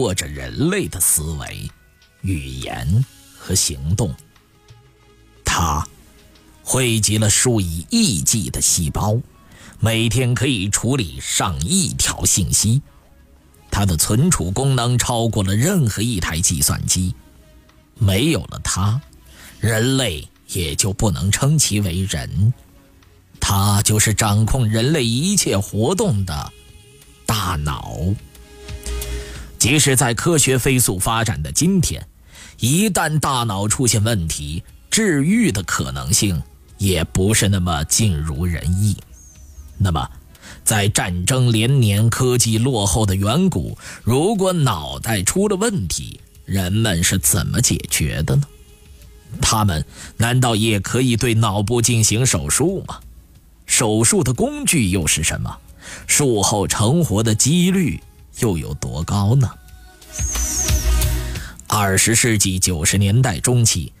握着人类的思维、语言和行动。它汇集了数以亿计的细胞，每天可以处理上亿条信息。它的存储功能超过了任何一台计算机。没有了它，人类也就不能称其为人。它就是掌控人类一切活动的大脑。即使在科学飞速发展的今天，一旦大脑出现问题，治愈的可能性也不是那么尽如人意。那么，在战争连年、科技落后的远古，如果脑袋出了问题，人们是怎么解决的呢？他们难道也可以对脑部进行手术吗？手术的工具又是什么？术后成活的几率？又有多高呢？二十世纪九十年代中期，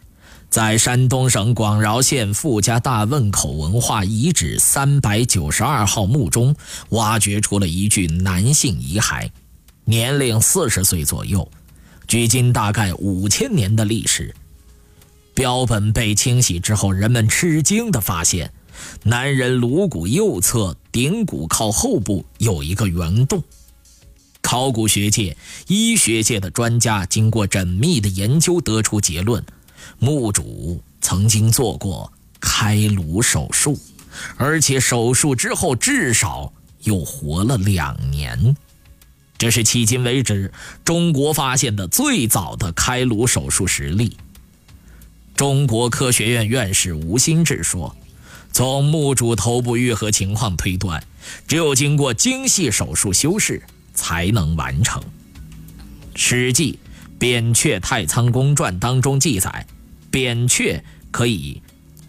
在山东省广饶县傅家大汶口文化遗址三百九十二号墓中，挖掘出了一具男性遗骸，年龄四十岁左右，距今大概五千年的历史。标本被清洗之后，人们吃惊地发现，男人颅骨右侧顶骨靠后部有一个圆洞。考古学界、医学界的专家经过缜密的研究，得出结论：墓主曾经做过开颅手术，而且手术之后至少又活了两年。这是迄今为止中国发现的最早的开颅手术实例。中国科学院院士吴新志说：“从墓主头部愈合情况推断，只有经过精细手术修饰。”才能完成。《史记·扁鹊太仓公传》当中记载，扁鹊可以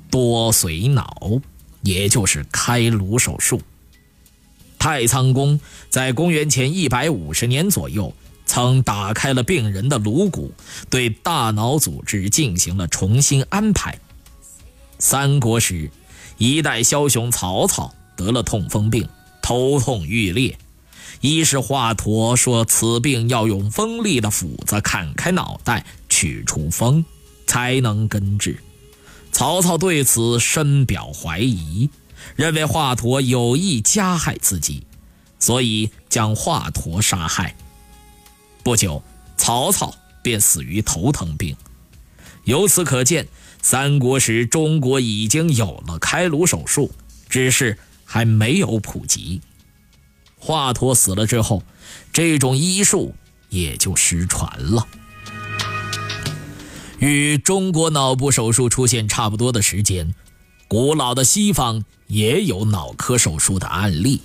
多髓脑，也就是开颅手术。太仓公在公元前一百五十年左右，曾打开了病人的颅骨，对大脑组织进行了重新安排。三国时，一代枭雄曹操得了痛风病，头痛欲裂。一是华佗说此病要用锋利的斧子砍开脑袋取出风，才能根治。曹操对此深表怀疑，认为华佗有意加害自己，所以将华佗杀害。不久，曹操便死于头疼病。由此可见，三国时中国已经有了开颅手术，只是还没有普及。华佗死了之后，这种医术也就失传了。与中国脑部手术出现差不多的时间，古老的西方也有脑科手术的案例。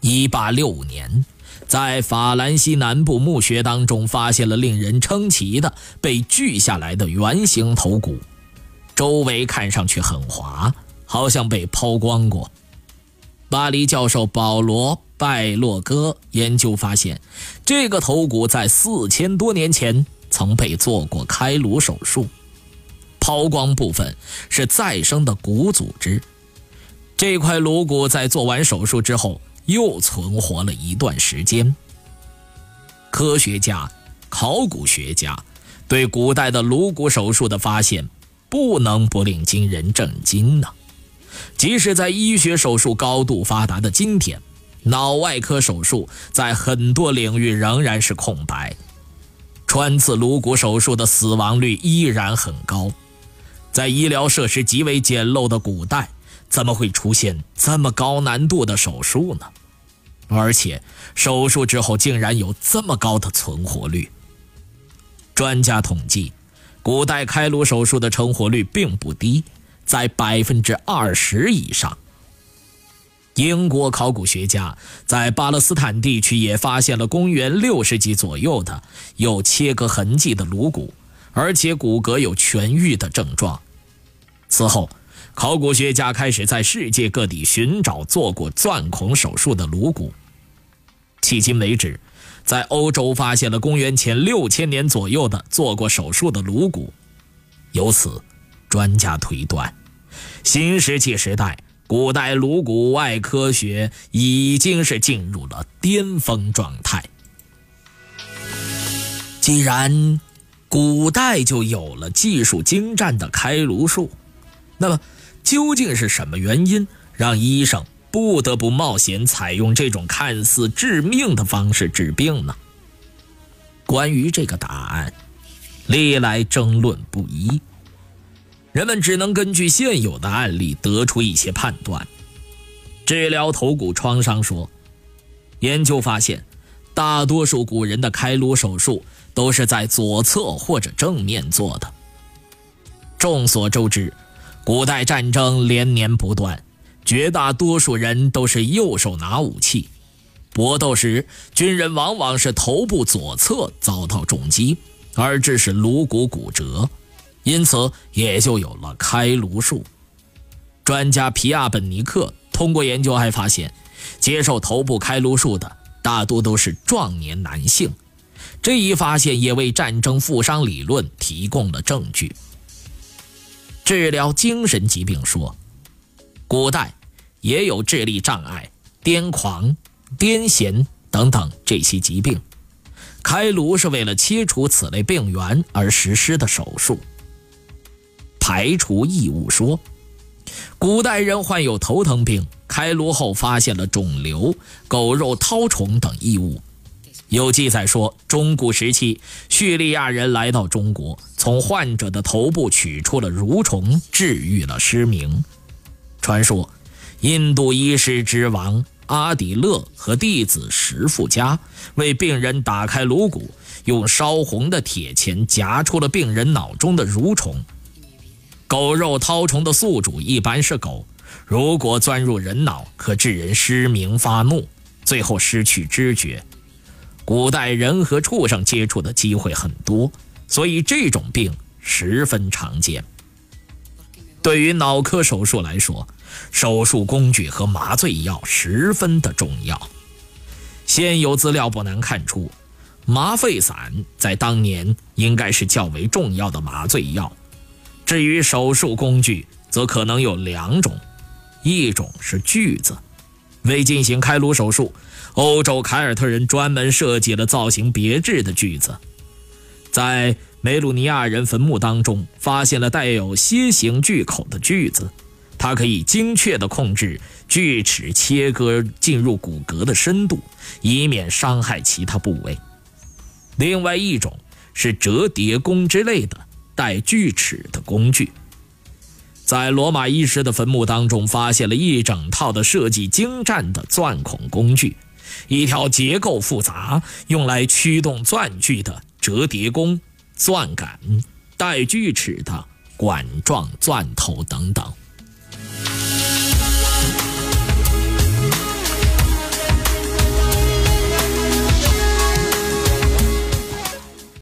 1865年，在法兰西南部墓穴当中发现了令人称奇的被锯下来的圆形头骨，周围看上去很滑，好像被抛光过。巴黎教授保罗·拜洛哥研究发现，这个头骨在四千多年前曾被做过开颅手术，抛光部分是再生的骨组织。这块颅骨在做完手术之后又存活了一段时间。科学家、考古学家对古代的颅骨手术的发现，不能不令今人震惊呢。即使在医学手术高度发达的今天，脑外科手术在很多领域仍然是空白。穿刺颅骨手术的死亡率依然很高。在医疗设施极为简陋的古代，怎么会出现这么高难度的手术呢？而且手术之后竟然有这么高的存活率。专家统计，古代开颅手术的成活率并不低。在百分之二十以上。英国考古学家在巴勒斯坦地区也发现了公元六世纪左右的有切割痕迹的颅骨，而且骨骼有痊愈的症状。此后，考古学家开始在世界各地寻找做过钻孔手术的颅骨。迄今为止，在欧洲发现了公元前六千年左右的做过手术的颅骨。由此，专家推断，新石器时代。古代颅骨外科学已经是进入了巅峰状态。既然古代就有了技术精湛的开颅术，那么究竟是什么原因让医生不得不冒险采用这种看似致命的方式治病呢？关于这个答案，历来争论不一。人们只能根据现有的案例得出一些判断。治疗头骨创伤说，研究发现，大多数古人的开颅手术都是在左侧或者正面做的。众所周知，古代战争连年不断，绝大多数人都是右手拿武器，搏斗时军人往往是头部左侧遭到重击，而致使颅骨骨折。因此，也就有了开颅术。专家皮亚本尼克通过研究还发现，接受头部开颅术的大多都是壮年男性。这一发现也为战争负伤理论提供了证据。治疗精神疾病说，古代也有智力障碍、癫狂、癫痫等等这些疾病，开颅是为了切除此类病源而实施的手术。排除异物说，古代人患有头疼病，开颅后发现了肿瘤、狗肉绦虫等异物。有记载说，中古时期叙利亚人来到中国，从患者的头部取出了蠕虫，治愈了失明。传说，印度医师之王阿底勒和弟子石富加为病人打开颅骨，用烧红的铁钳夹出了病人脑中的蠕虫。狗肉绦虫的宿主一般是狗，如果钻入人脑，可致人失明发怒，最后失去知觉。古代人和畜生接触的机会很多，所以这种病十分常见。对于脑科手术来说，手术工具和麻醉药十分的重要。现有资料不难看出，麻沸散在当年应该是较为重要的麻醉药。至于手术工具，则可能有两种，一种是锯子。为进行开颅手术，欧洲凯尔特人专门设计了造型别致的锯子。在梅鲁尼亚人坟墓当中，发现了带有楔形锯口的锯子，它可以精确地控制锯齿切割进入骨骼的深度，以免伤害其他部位。另外一种是折叠弓之类的。带锯齿的工具，在罗马医师的坟墓当中，发现了一整套的设计精湛的钻孔工具，一条结构复杂、用来驱动钻具的折叠弓、钻杆、带锯齿的管状钻头等等。